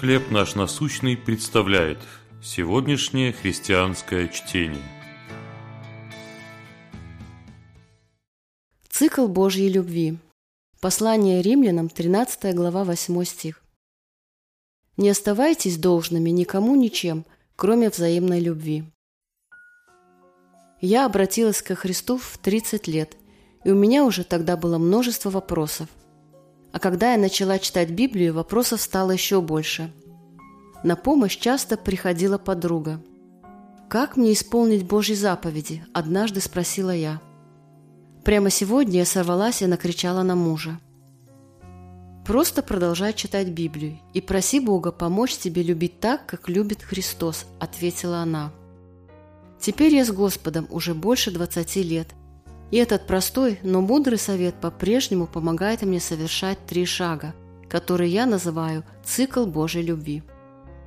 «Хлеб наш насущный» представляет сегодняшнее христианское чтение. Цикл Божьей любви. Послание римлянам, 13 глава, 8 стих. «Не оставайтесь должными никому ничем, кроме взаимной любви». Я обратилась ко Христу в 30 лет, и у меня уже тогда было множество вопросов – а когда я начала читать Библию, вопросов стало еще больше. На помощь часто приходила подруга. «Как мне исполнить Божьи заповеди?» – однажды спросила я. Прямо сегодня я сорвалась и накричала на мужа. «Просто продолжай читать Библию и проси Бога помочь тебе любить так, как любит Христос», – ответила она. «Теперь я с Господом уже больше 20 лет – и этот простой, но мудрый совет по-прежнему помогает мне совершать три шага, которые я называю цикл Божьей любви.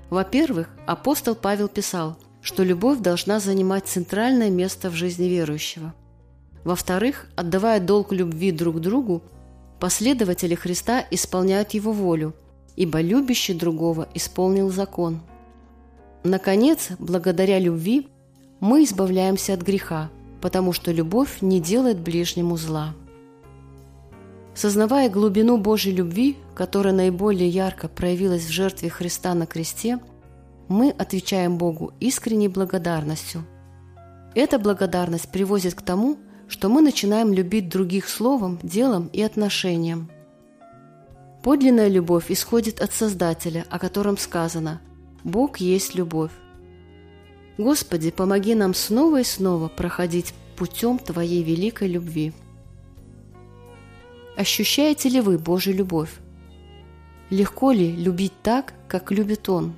Во-первых, апостол Павел писал, что любовь должна занимать центральное место в жизни верующего. Во-вторых, отдавая долг любви друг другу, последователи Христа исполняют Его волю, ибо любящий другого исполнил закон. Наконец, благодаря любви мы избавляемся от греха – потому что любовь не делает ближнему зла. Сознавая глубину Божьей любви, которая наиболее ярко проявилась в жертве Христа на кресте, мы отвечаем Богу искренней благодарностью. Эта благодарность приводит к тому, что мы начинаем любить других словом, делом и отношением. Подлинная любовь исходит от Создателя, о котором сказано «Бог есть любовь». Господи, помоги нам снова и снова проходить путем Твоей великой любви. Ощущаете ли вы Божью любовь? Легко ли любить так, как любит Он?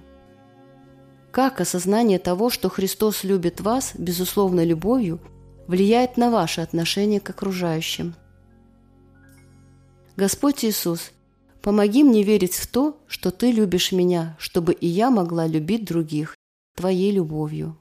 Как осознание того, что Христос любит вас, безусловно, любовью, влияет на ваше отношение к окружающим? Господь Иисус, помоги мне верить в то, что Ты любишь меня, чтобы и я могла любить других. Твоей любовью.